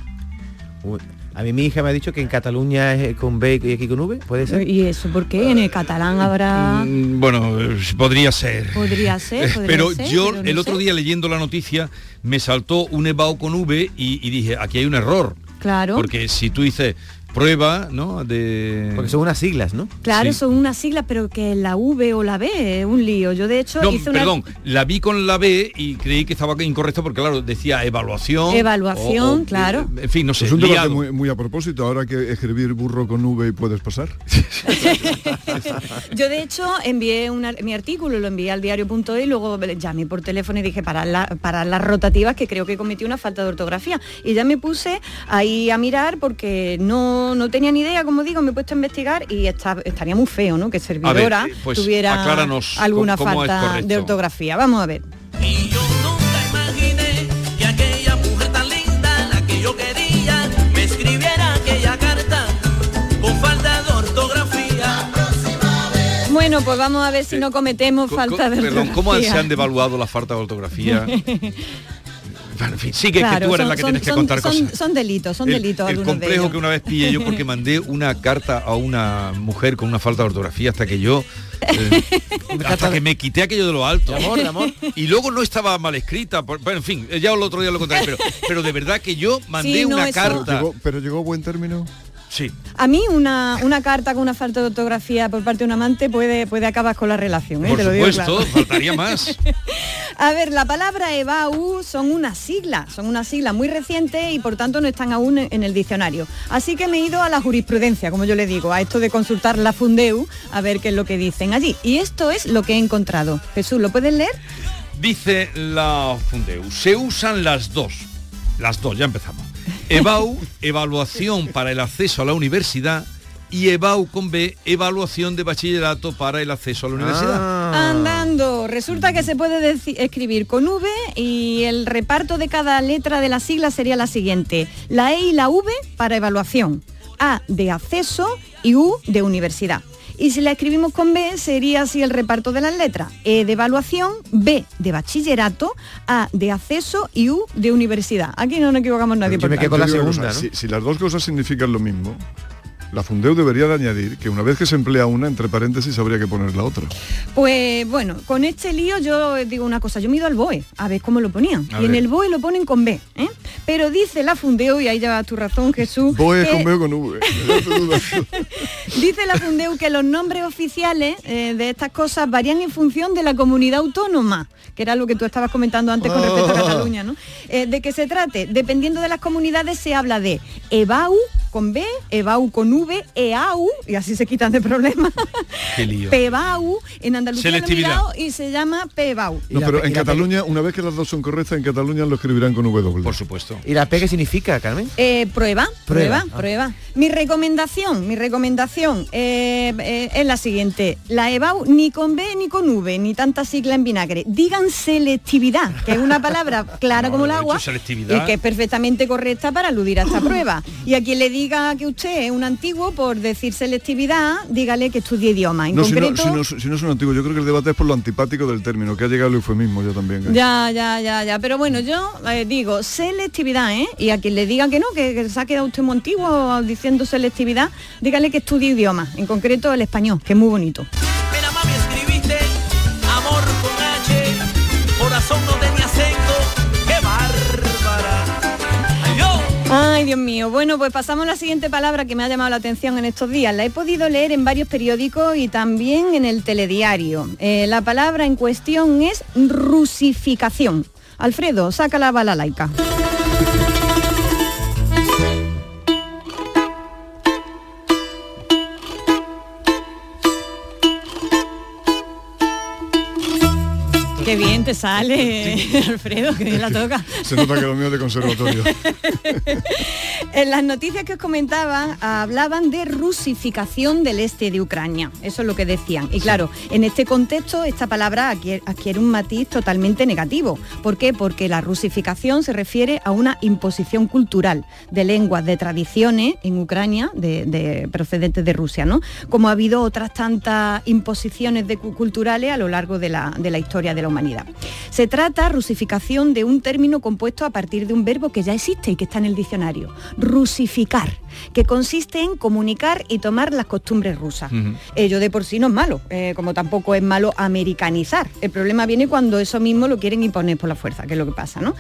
A mí mi hija me ha dicho que en Cataluña es con B y aquí con V, ¿puede ser? ¿Y eso por qué? En el catalán habrá... Mm, Bueno, eh, podría ser. Podría ser, podría pero ser, yo pero no el otro sé. día leyendo la noticia me saltó un EBAU con V y, y dije, aquí hay un error. Claro. Porque si tú dices prueba, ¿no? De... Porque son unas siglas, ¿no? Claro, Sí. son unas siglas, pero que la V o la B es un lío. Yo de hecho No, hice una perdón, la vi con la B y creí que estaba incorrecto porque claro, decía evaluación. Evaluación, o- o- claro. En fin, no sé. Es un debate muy, muy a propósito, ahora que escribir burro con V y puedes pasar. Yo de hecho envié una- mi artículo, lo envié al diario.es y luego llamé por teléfono y dije para, la- para las rotativas que creo que cometí una falta de ortografía. Y ya me puse ahí a mirar porque no, no tenía ni idea, como digo, me he puesto a investigar y está- estaría muy feo, ¿no? Que servidora eh, pues tuviera alguna cómo- cómo es falta de ortografía. Vamos a ver. que aquella mujer tan linda, la que yo quería, me escribiera aquella carta con falta de ortografía. Bueno, pues vamos a ver si no cometemos Co- falta de Perdón, ¿cómo ortografía. se han devaluado la falta de ortografía? En fin, sigue que Claro, tú eres son- la que son- tienes que contar son- cosas. Son delitos, son el, delitos el de complejo ellos. que una vez pillé yo porque mandé una carta a una mujer con una falta de ortografía hasta que yo eh, hasta que me quité aquello de lo alto De amor, de amor. y luego no estaba mal escrita por- bueno, en fin ya el otro día lo contaré pero, pero de verdad que yo mandé Sí, no, una eso- carta Llegó- pero llegó a buen término. Sí A mí una, una carta con una falta de ortografía por parte de un amante puede, puede acabar con la relación, ¿eh? por te lo digo supuesto claro. faltaría más A ver, la palabra EBAU son unas siglas, son unas siglas muy recientes y por tanto no están aún en en el diccionario. Así que me he ido a la jurisprudencia, como yo le digo, a esto de consultar la Fundeu, a ver qué es lo que dicen allí. Y esto es lo que he encontrado. Jesús, ¿lo puedes leer? Dice la Fundeu, se usan las dos. Las dos, ya empezamos. EBAU, evaluación para el acceso a la universidad, y EBAU con B, evaluación de bachillerato para el acceso a la universidad. Ah. Andando. Resulta que se puede escribir con V y el reparto de cada letra de la sigla sería la siguiente. La E y la V para evaluación. A de acceso y U de universidad. Y si la escribimos con B sería así el reparto de las letras. E de evaluación, B de bachillerato, A de acceso y U de universidad. Aquí no nos equivocamos nadie. por digo una cosa, si, si las dos cosas significan lo mismo, la Fundeu debería de añadir que una vez que se emplea una, entre paréntesis habría que poner la otra. Pues bueno, con este lío yo digo una cosa, yo me he ido al BOE a ver cómo lo ponían. A y en el BOE lo ponen con B. ¿eh? Pero dice la Fundeu, y ahí lleva tu razón Jesús, Voy que- con B o con V. dice la Fundeu que los nombres oficiales eh, de estas cosas varían en función de la comunidad autónoma, que era lo que tú estabas comentando antes con respecto a Ah. Cataluña, ¿no? Eh, de que se trate, dependiendo de las comunidades se habla de EBAU con B, EBAU con V, EAU, y así se quitan de problemas. Qué lío. PEBAU, en Andalucía lo he Selectividad. mirado y se llama PEBAU. No, pero en Cataluña, una vez que las dos son correctas, en Cataluña lo escribirán con W. Por supuesto. ¿Y la P qué significa, Carmen? Eh, prueba, prueba, Prueba, prueba, ah. Mi recomendación, mi recomendación eh, eh, es la siguiente. La EBAU ni con B ni con V, ni tanta sigla en vinagre. Digan selectividad, que es una palabra clara como el agua y que es perfectamente correcta para aludir a esta prueba. Y a quien le diga que usted es un antiguo por decir selectividad, dígale que estudie idioma. En No, si no, concreto... si, no, si no es un antiguo, yo creo que el debate es por lo antipático del término, que ha llegado el eufemismo ya también. ¿eh? Ya, ya, ya, ya. Pero bueno, yo eh, digo selectividad, ¿eh? Y a quien le diga que no, que, que se ha quedado usted muy antiguo diciendo selectividad, dígale que estudie idioma, en concreto el español, que es muy bonito. Ay, Dios mío. Bueno, pues pasamos a la siguiente palabra que me ha llamado la atención en estos días. La he podido leer en varios periódicos y también en el telediario. Eh, la palabra en cuestión es rusificación. Alfredo, saca la balalaica. Qué bien te sale, Alfredo, que bien la toca. Se nota que lo mío es de conservatorio. En las noticias que os comentaba hablaban de rusificación del este de Ucrania, eso es lo que decían. Y claro, en este contexto esta palabra adquiere, adquiere un matiz totalmente negativo. ¿Por qué? Porque la rusificación se refiere a una imposición cultural de lenguas, de tradiciones en Ucrania, de, de- procedentes de Rusia, ¿no? Como ha habido otras tantas imposiciones de cu- culturales a lo largo de la, de la historia de la humanidad. Se trata, rusificación, de un término compuesto a partir de un verbo que ya existe y que está en el diccionario, rusificar, que consiste en comunicar y tomar las costumbres rusas. Ello de por sí no es malo, eh, como tampoco es malo americanizar. El problema viene cuando eso mismo lo quieren imponer por la fuerza, que es lo que pasa, ¿no?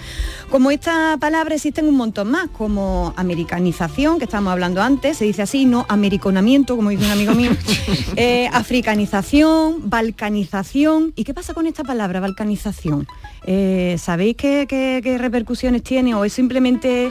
Como esta palabra existen un montón más, como americanización, que estábamos hablando antes, se dice así, no americonamiento, como dice un amigo mío, eh, africanización, balcanización. ¿Y qué pasa con esta palabra, balcanización? Eh, ¿Sabéis qué, qué- qué repercusiones tiene o es simplemente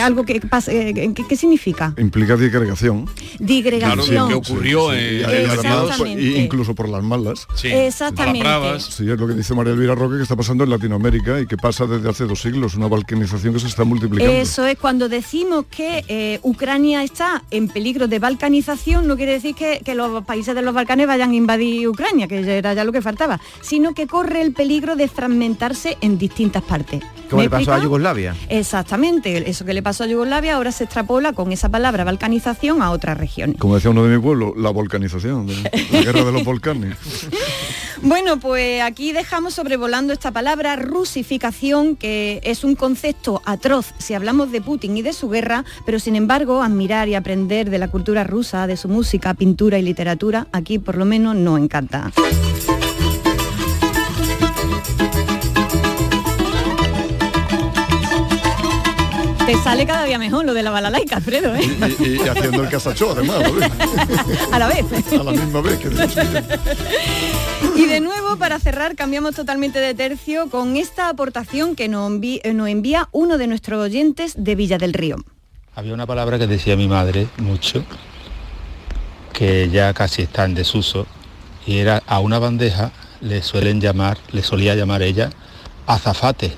algo que pasa? ¿qué, qué significa? Implica disgregación. Digregación. que ocurrió Sí, y incluso por las malas. Sí, Exactamente. Sí, es lo que dice María Elvira Roque que está pasando en Latinoamérica y que pasa desde hace dos siglos, una balcanización que se está multiplicando. Eso es cuando decimos que eh, Ucrania está en peligro de balcanización, no quiere decir que, que los países de los Balcanes vayan a invadir Ucrania, que ya era ya lo que faltaba, sino que corre el peligro de fragmentarse en distintas partes. Como ¿Me le pasó a? Yugoslavia. Exactamente, eso que le pasó a Yugoslavia ahora se extrapola con esa palabra balcanización a otras regiones. Como decía uno de mi pueblo, la volcanización, la guerra de los volcanes. Bueno, pues aquí dejamos sobrevolando esta palabra rusificación, que es un concepto atroz si hablamos de Putin y de su guerra, pero sin embargo admirar y aprender de la cultura rusa, de su música, pintura y literatura, aquí por lo menos no encanta. Te sale cada día mejor lo de la balalaica, Alfredo, ¿eh? Y, y- y haciendo el casacho además, ¿vale? A la vez. a la misma vez que Y de nuevo, para cerrar, cambiamos totalmente de tercio con esta aportación que nos envi- eh, nos envía uno de nuestros oyentes de Villa del Río. Había una palabra que decía mi madre mucho, que ya casi está en desuso, y era a una bandeja le suelen llamar, le solía llamar ella, azafate.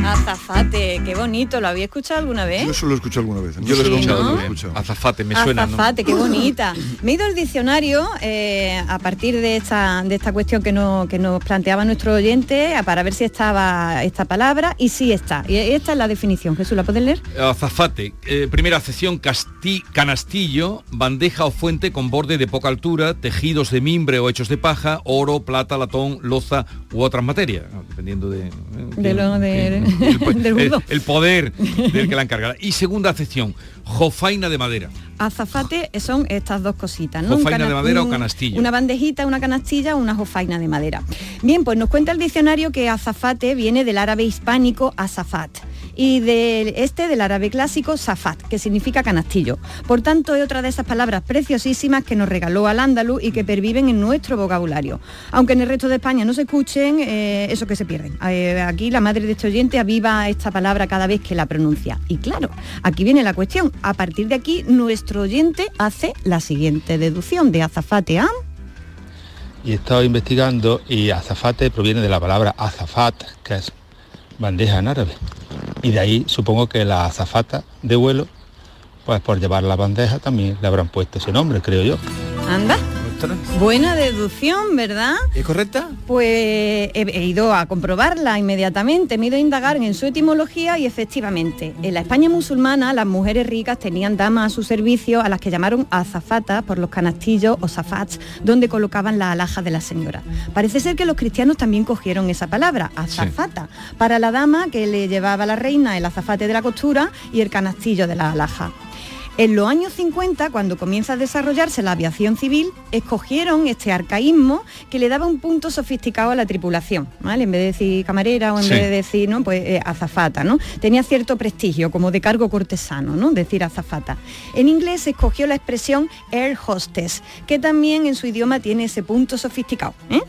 Azafate, qué bonito, ¿lo había escuchado alguna vez? Yo eso lo he escuchado alguna vez. Yo lo he escuchado ¿no? también. Azafate, me suena. ¿no? Azafate, qué bonita. Me he ido al diccionario eh, a partir de esta, de esta cuestión que, no- que nos planteaba nuestro oyente a- para ver si estaba esta palabra y sí está. Y esta es la definición. Jesús, ¿la puedes leer? Azafate, eh, primera casti- canastillo, bandeja o fuente con borde de poca altura, tejidos de mimbre o hechos de paja, oro, plata, latón, loza u otras materias, dependiendo de... eh, De lo de- el, poder del que la encarga. Y segunda acepción, jofaina de madera. Azafate son estas dos cositas, ¿no? ¿Jofaina de madera o canastillo? Una bandejita, una canastilla, una jofaina de madera. Bien, pues nos cuenta el diccionario que azafate viene del árabe hispánico azafat y del este del árabe clásico safat, que significa canastillo. Por tanto, es otra de esas palabras preciosísimas que nos regaló al andaluz y que perviven en nuestro vocabulario. Aunque en el resto de España no se escuchen, eh, eso que se pierden. Eh, aquí la madre de este oyente aviva esta palabra cada vez que la pronuncia. Y claro, aquí viene la cuestión. A partir de aquí, nuestro oyente hace la siguiente deducción de azafate a... Y he estado investigando y azafate proviene de la palabra azafat, que es bandeja en árabe. Y de ahí supongo que la azafata de vuelo, pues por llevar la bandeja también le habrán puesto ese nombre, creo yo. Anda. Buena deducción, ¿verdad? ¿Es correcta? Pues he, ido a comprobarla inmediatamente, me he ido a indagar en su etimología y efectivamente, en la España musulmana las mujeres ricas tenían damas a su servicio a las que llamaron azafatas por los canastillos o zafats, donde colocaban las alhajas de la señora. Parece ser que los cristianos también cogieron esa palabra, azafata, para la dama que le llevaba a la reina el azafate de la costura y el canastillo de la alhaja. En los años 50, cuando comienza a desarrollarse la aviación civil, escogieron este arcaísmo que le daba un punto sofisticado a la tripulación, ¿vale? En vez de decir camarera o en Sí. vez de decir, ¿no? Pues eh, azafata, ¿no? Tenía cierto prestigio, como de cargo cortesano, ¿no? Decir azafata. En inglés se escogió la expresión air hostess, que también en su idioma tiene ese punto sofisticado. ¿eh?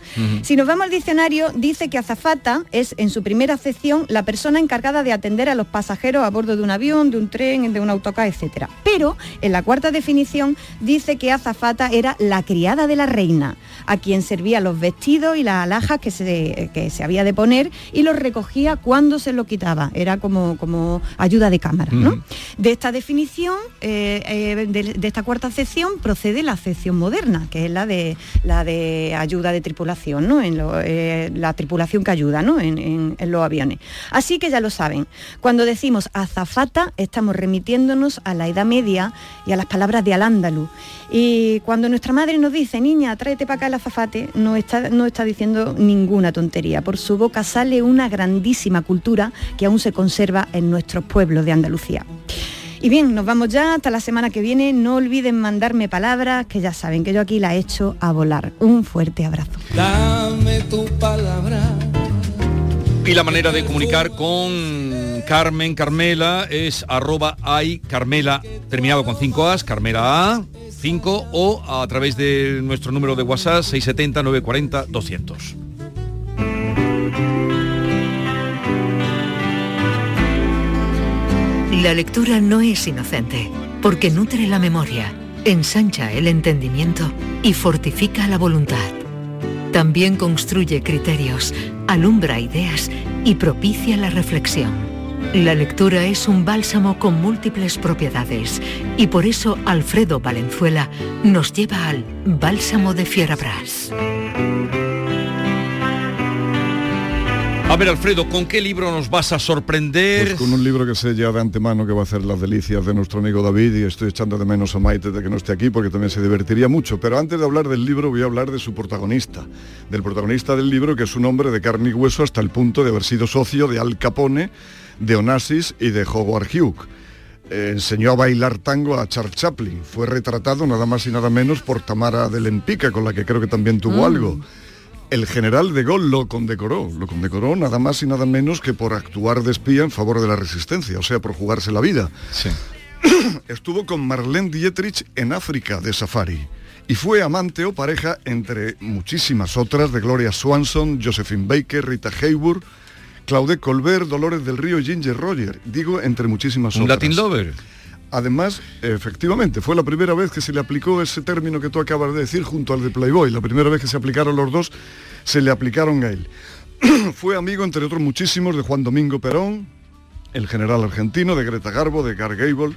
Si nos vamos al diccionario, dice que azafata es, en su primera acepción, la persona encargada de atender a los pasajeros a bordo de un avión, de un tren, de un autocar, etc. Pero en la cuarta definición dice que azafata era la criada de la reina, a quien servía los vestidos y las alhajas que se, que se había de poner y los recogía cuando se lo quitaba. Era como, como ayuda de cámara. ¿no? De esta definición, eh, eh, de, de esta cuarta acepción, procede la acepción moderna, que es la de, la de ayuda de tripulación, ¿no? en lo- eh, la tripulación que ayuda ¿no? en, en- en los aviones. Así que ya lo saben, cuando decimos azafata, estamos remitiéndonos a la Edad Media y a las palabras de Al-Ándalus. Y cuando nuestra madre nos dice, niña, tráete para acá el azafate, no está, no está diciendo ninguna tontería. Por su boca sale una grandísima cultura que aún se conserva en nuestros pueblos de Andalucía. Y bien, nos vamos ya hasta la semana que viene. No olviden mandarme palabras, que ya saben que yo aquí la echo a volar. Un fuerte abrazo. Dame tu palabra. Y la manera de comunicar con Carmen Carmela es arroba ay Carmela, terminado con 5 As, Carmela A, 5 o a través de nuestro número de WhatsApp 670 940 200. La lectura no es inocente, porque nutre la memoria, ensancha el entendimiento y fortifica la voluntad. También construye criterios, alumbra ideas y propicia la reflexión. La lectura es un bálsamo con múltiples propiedades y por eso Alfredo Valenzuela nos lleva al Bálsamo de Fierabras. A ver, Alfredo, ¿con qué libro nos vas a sorprender? Pues con un libro que sé ya de antemano que va a hacer las delicias de nuestro amigo David y estoy echando de menos a Maite de que no esté aquí porque también se divertiría mucho. Pero antes de hablar del libro voy a hablar de su protagonista, del protagonista del libro que es un hombre de carne y hueso hasta el punto de haber sido socio de Al Capone, de Onassis y de Howard Hughes. Eh, enseñó a bailar tango a Charles Chaplin. Fue retratado nada más y nada menos por Tamara de Lempica, con la que creo que también tuvo Mm. algo. El general de Gaulle lo condecoró, lo condecoró nada más y nada menos que por actuar de espía en favor de la resistencia, o sea, por jugarse la vida. Estuvo con Marlene Dietrich en África de safari y fue amante o pareja entre muchísimas otras de Gloria Swanson, Josephine Baker, Rita Hayworth, Claudette Colbert, Dolores del Río y Ginger Roger. Digo, entre muchísimas ¿Un otras. Latin Lover? Además, efectivamente, fue la primera vez que se le aplicó ese término que tú acabas de decir junto al de Playboy, la primera vez que se aplicaron los dos se le aplicaron a él. Fue amigo, entre otros muchísimos, de Juan Domingo Perón, el general argentino, de Greta Garbo, de Gar Gable,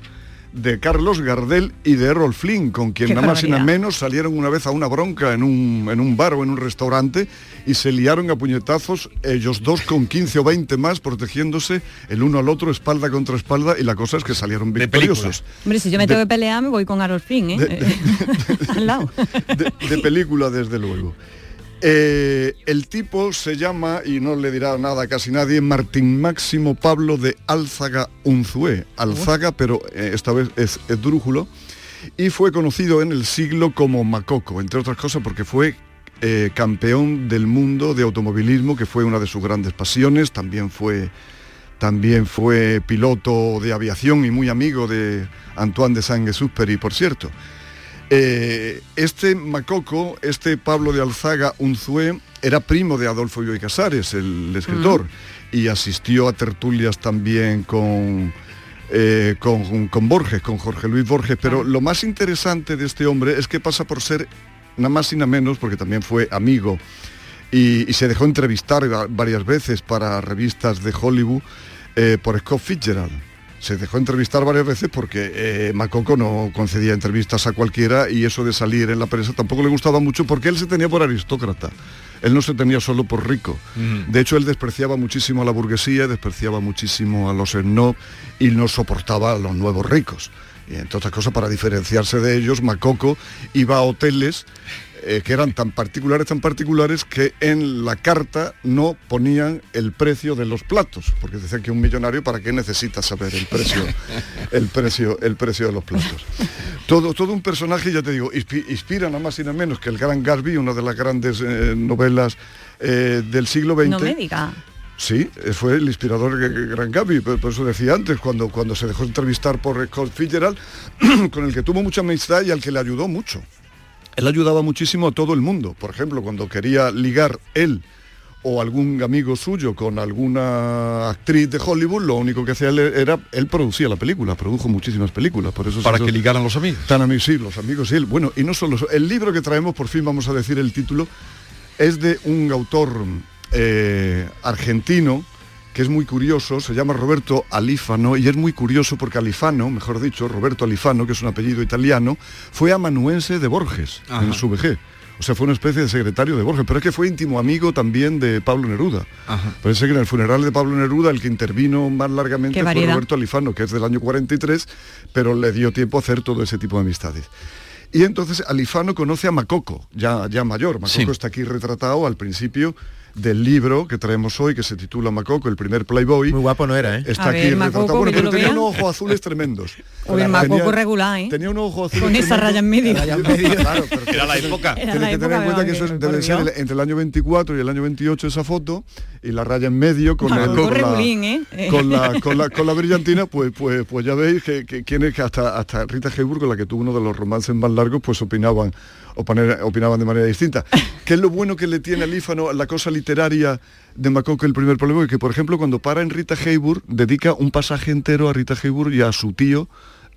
de Carlos Gardel y de Errol Flynn, con quien Qué nada más y nada menos salieron una vez a una bronca en un, en un bar o en un restaurante y se liaron a puñetazos, ellos dos con 15 o 20 más, protegiéndose el uno al otro, espalda contra espalda, y la cosa es que salieron victoriosos. Hombre, si yo me De- tengo que pelear, me voy con Harold Flynn, ¿eh? Al lado. de, de película, desde luego. Eh, el tipo se llama, y no le dirá nada a casi nadie, Martín Máximo Pablo de Álzaga Unzué. Alzaga, pero eh, esta vez es esdrújulo. Y fue conocido en el siglo como Macoco, entre otras cosas porque fue eh, campeón del mundo de automovilismo, que fue una de sus grandes pasiones. También fue, también fue piloto de aviación y muy amigo de Antoine de Saint-Exupéry, por cierto. Eh, este Macoco, este Pablo de Alzaga Unzué, era primo de Adolfo Bioy Casares, el escritor, y asistió a tertulias también con, eh, con, con Borges, con Jorge Luis Borges. Pero lo más interesante de este hombre es que pasa por ser nada más y nada menos, porque también fue amigo y, y se dejó entrevistar va- varias veces para revistas de Hollywood eh, por Scott Fitzgerald. Se dejó entrevistar varias veces porque eh, Macoco no concedía entrevistas a cualquiera y eso de salir en la prensa tampoco le gustaba mucho porque él se tenía por aristócrata. Él no se tenía solo por rico. De hecho, él despreciaba muchísimo a la burguesía, despreciaba muchísimo a los snob y no soportaba a los nuevos ricos. Y entre otras cosas, para diferenciarse de ellos, Macoco iba a hoteles eh, que eran tan particulares, tan particulares, que en la carta no ponían el precio de los platos, porque decían que un millonario, ¿para qué necesita saber el precio, el precio, el precio de los platos? Todo, todo un personaje, ya te digo, inspi- inspira nada más y nada menos que el Gran Gatsby, una de las grandes eh, novelas eh, del siglo XX. No me diga. Sí, fue el inspirador de Gran por, por eso decía antes, cuando, cuando se dejó entrevistar por Scott Fitzgerald, con el que tuvo mucha amistad y al que le ayudó mucho. Él ayudaba muchísimo a todo el mundo. Por ejemplo, cuando quería ligar él o algún amigo suyo con alguna actriz de Hollywood, lo único que hacía él era, él producía la película, produjo muchísimas películas, por eso se Para que ligaran los amigos. Tan amigos, sí, los amigos, sí. Bueno, y no solo eso, el libro que traemos, por fin vamos a decir el título, es de un autor eh, argentino que es muy curioso, se llama Roberto Alifano y es muy curioso porque Alifano, mejor dicho, Roberto Alifano, que es un apellido italiano, fue amanuense de Borges Ajá. en su vejez. O sea, fue una especie de secretario de Borges, pero es que fue íntimo amigo también de Pablo Neruda. Ajá. Parece que en el funeral de Pablo Neruda el que intervino más largamente fue. Roberto Alifano, que es del año 43, pero le dio tiempo a hacer todo ese tipo de amistades. Y entonces Alifano conoce a Macoco, ya, ya mayor. Macoco Sí. está aquí retratado al principio del libro que traemos hoy, que se titula Macoco, el primer Playboy. Muy guapo no era, ¿eh? Está A aquí ver, Macoco, retratado. Bueno, pero tenía unos ojos azules tremendos. Uy, el Macoco regular, ¿eh? Tenía unos ojos azules Con esa raya en medio. Claro, pero Era la época. Era Tienes la que tener en cuenta que eso es- debe ser entre el año 24 y el año 28 esa foto y la raya en medio con, el- con la, ¿eh? con, la, con, la, con la brillantina, pues, pues, pues ya veis que, que quién es que hasta, hasta Rita Hayworth, con la que tuvo uno de los romances más largos, pues opinaban, oponer- opinaban de manera distinta. ¿Qué es lo bueno que le tiene al Lífano la cosa literaria de Macoco el primer problema? Y que, por ejemplo, cuando para en Rita Hayworth, dedica un pasaje entero a Rita Hayworth y a su tío,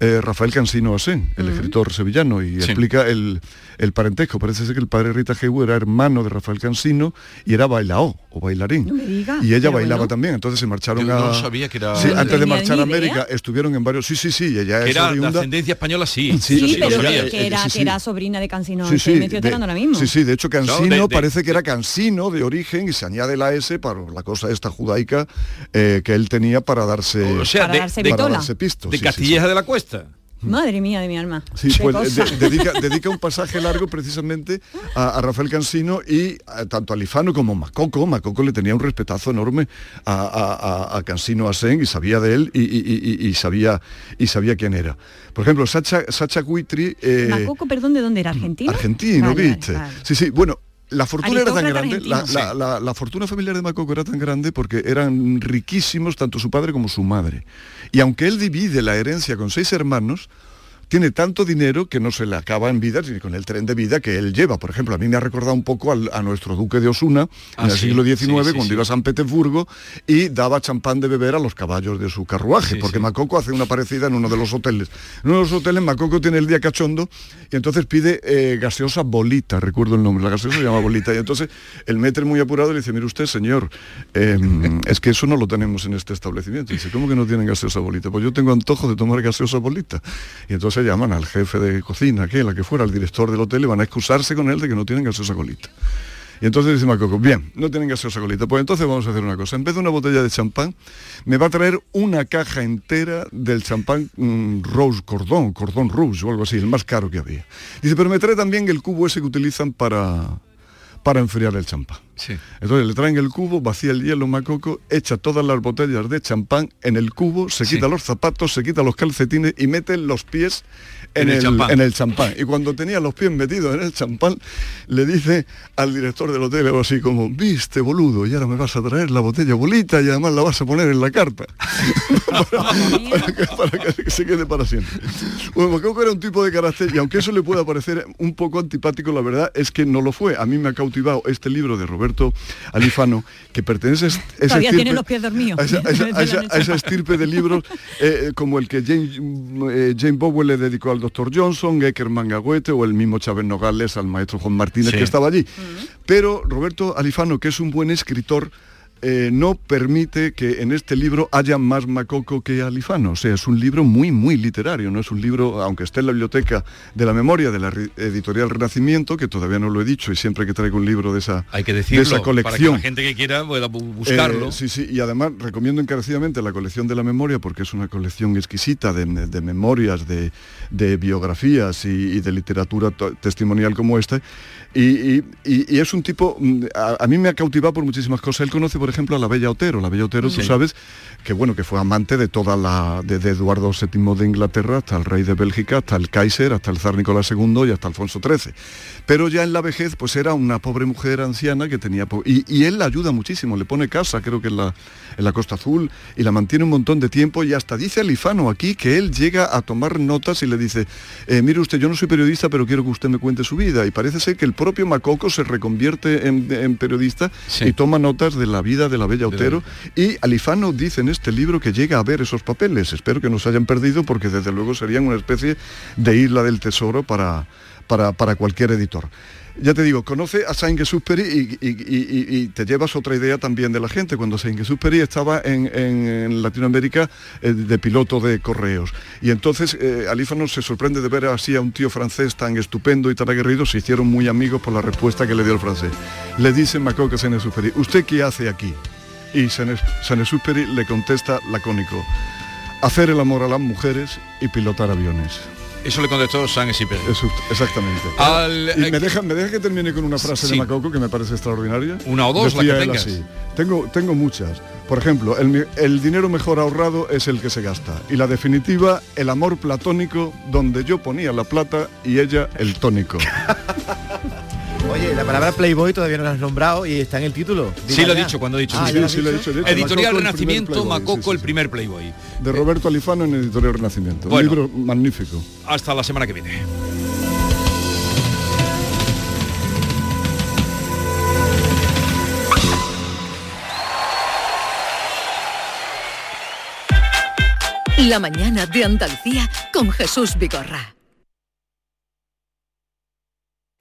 eh, Rafael Cansino Asén, el escritor sevillano, y Sí. explica el, el parentesco. Parece ser que el padre de Rita Hayworth era hermano de Rafael Cansino y era bailao o bailarín. No me diga, y ella bailaba bueno. también, entonces se marcharon Yo a... no sabía que era- Sí, No antes de marchar a América idea. estuvieron en varios... Sí, sí, sí, ella Que es era de oriunda- ascendencia española, sí. Sí, Sí, sí, pero que, sabía. que era, Sí, sí. que era sobrina de Cansino. Sí, sí, me estoy de, enterando ahora mismo. sí, sí, de hecho Cansino de- de- parece que era Cansino de origen y se añade la S para la cosa esta judaica eh, que él tenía para darse, O sea, Para de, darse de- vitola. darse pisto. de. Castilleja de la Cuesta. Madre mía de mi alma. Sí, pues de- dedica, dedica un pasaje largo precisamente a, a Rafael Cansino y a- tanto a Lifano como a Macoco. Macoco le tenía un respetazo enorme a, a- Cansino Asen y sabía de él y, y- y- y- y sabía, y sabía quién era. Por ejemplo, Sacha, Sacha Guitry... eh, Macoco, perdón, ¿de dónde era? ¿Argentino? Argentino, Vale, vale, ¿viste? vale. Sí, sí, bueno. La fortuna era tan grande, la, argentino. la- la- la fortuna familiar de Macoco era tan grande porque eran riquísimos tanto su padre como su madre. Y aunque él divide la herencia con seis hermanos, tiene tanto dinero que no se le acaba en vida ni con el tren de vida que él lleva. Por ejemplo, a mí me ha recordado un poco al- a nuestro duque de Osuna Ah, en el sí, siglo XIX, sí, sí, cuando iba a San Petersburgo y daba champán de beber a los caballos de su carruaje, porque. Macoco hace una parecida en uno de los hoteles. En uno de los hoteles Macoco tiene el día cachondo y entonces pide eh, gaseosa bolita, recuerdo el nombre, la gaseosa se llama bolita, y entonces el metre muy apurado le dice, mire usted, señor, eh, es que eso no lo tenemos en este establecimiento. Y dice, ¿cómo que no tienen gaseosa bolita? Pues yo tengo antojo de tomar gaseosa bolita. Y entonces llaman al jefe de cocina, que la que fuera, al director del hotel, y van a excusarse con él de que no tienen gaseosa bolita. Y entonces dice Macoco, bien, no tienen gaseosa colita. Pues entonces vamos a hacer una cosa. En vez de una botella de champán, me va a traer una caja entera del champán mm, Rose Cordón, Cordón Rouge o algo así, el más caro que había. Dice, pero me trae también el cubo ese que utilizan para, para enfriar el champán. Entonces le traen el cubo, vacía el hielo Macoco, echa todas las botellas de champán en el cubo, se quita los zapatos, se quita los calcetines y mete los pies en, En el en el champán. Y cuando tenía los pies metidos en el champán, le dice al director del hotel algo así como, viste boludo, y ahora me vas a traer la botella bolita y además la vas a poner en la carta. para, que, para que se quede para siempre. Bueno, Macoco era un tipo de carácter y aunque eso le pueda parecer un poco antipático, la verdad es que no lo fue. A mí me ha cautivado este libro de Roberto Alifano, que pertenece a esa Todavía estirpe- tiene los pies dormidos. a esa, a esa- a esa- a esa estirpe de libros eh, como el que Jane, eh, Jane Bowen le dedicó al doctor Johnson, Eckerman a Goethe o el mismo Chávez Nogales al maestro Juan Martínez Sí. que estaba allí. Pero Roberto Alifano, que es un buen escritor, eh, no permite que en este libro haya más Macoco que Alifano. O sea, es un libro muy, muy literario, no es un libro, aunque esté en la biblioteca de la memoria de la ri- editorial Renacimiento, que todavía no lo he dicho y siempre que traigo un libro de esa, Hay que de decirlo esa para que colección. la gente que quiera pueda bu- buscarlo. Eh, sí, sí, y además recomiendo encarecidamente la colección de la memoria porque es una colección exquisita de, de memorias, de, de biografías y, y de literatura testimonial como esta. Y, y- es un tipo, mm, a, a mí me ha cautivado por muchísimas cosas. Él conoce, por ejemplo, a la Bella Otero. La Bella Otero, tú sabes, que bueno, que fue amante de toda la, de, de Eduardo VII de Inglaterra hasta el rey de Bélgica, hasta el Kaiser, hasta el zar Nicolás II y hasta Alfonso XIII. Pero ya en la vejez, pues era una pobre mujer anciana que tenía... Y, y él la ayuda muchísimo, le pone casa, creo que en la, en la Costa Azul, y la mantiene un montón de tiempo, y hasta dice Alifano aquí que él llega a tomar notas y le dice, eh, mire usted, yo no soy periodista, pero quiero que usted me cuente su vida. Y parece ser que el propio Macoco se reconvierte en, en periodista y toma notas de la vida de la Bella Otero. Y Alifano dice en este libro que llega a ver esos papeles. Espero que no se hayan perdido porque desde luego serían una especie de isla del tesoro para, para, para cualquier editor. Ya te digo, conoce a Saint-Exupéry y, te llevas otra idea también de la gente. Cuando Saint-Exupéry estaba en, Latinoamérica eh, de piloto de correos. Y entonces eh, Alífano se sorprende de ver así a un tío francés tan estupendo y tan aguerrido. Se hicieron muy amigos por la respuesta que le dio el francés. Le dice Macoque a Saint-Exupéry, ¿usted qué hace aquí? Y Saint- Saint-Exupéry le contesta lacónico, hacer el amor a las mujeres y pilotar aviones. Eso le contestó San. Eso, exactamente. Al- y me deja, me deja que termine con una frase Sí. de Macoco que me parece extraordinaria. Una o dos, la Decía que tengas. así, Tengo, tengo muchas. Por ejemplo, el dinero mejor ahorrado es el que se gasta. Y la definitiva, el amor platónico, donde yo ponía la plata y ella el tónico. Oye, la palabra Playboy todavía no la has nombrado y está en el título. Sí lo he ya. dicho cuando he dicho. Ah, sí, ¿ya lo has sí, lo he dicho? he. Editorial Macoco, Renacimiento, Playboy, Macoco, sí, sí, el sí. primer Playboy. De Roberto Alifano en Editorial Renacimiento. Bueno. Un libro magnífico. Hasta la semana que viene. La mañana de Andalucía con Jesús Vigorra.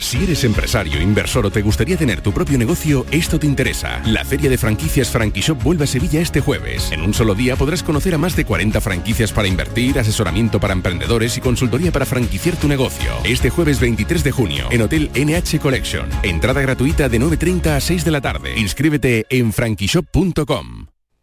Si eres empresario, inversor o te gustaría tener tu propio negocio, esto te interesa. La feria de franquicias Franquishop vuelve a Sevilla este jueves. En un solo día podrás conocer a más de 40 franquicias para invertir, asesoramiento para emprendedores y consultoría para franquiciar tu negocio. Este jueves 23 de junio en Hotel NH Collection. Entrada gratuita de 9.30 a 6 de la tarde. Inscríbete en franquishop.com.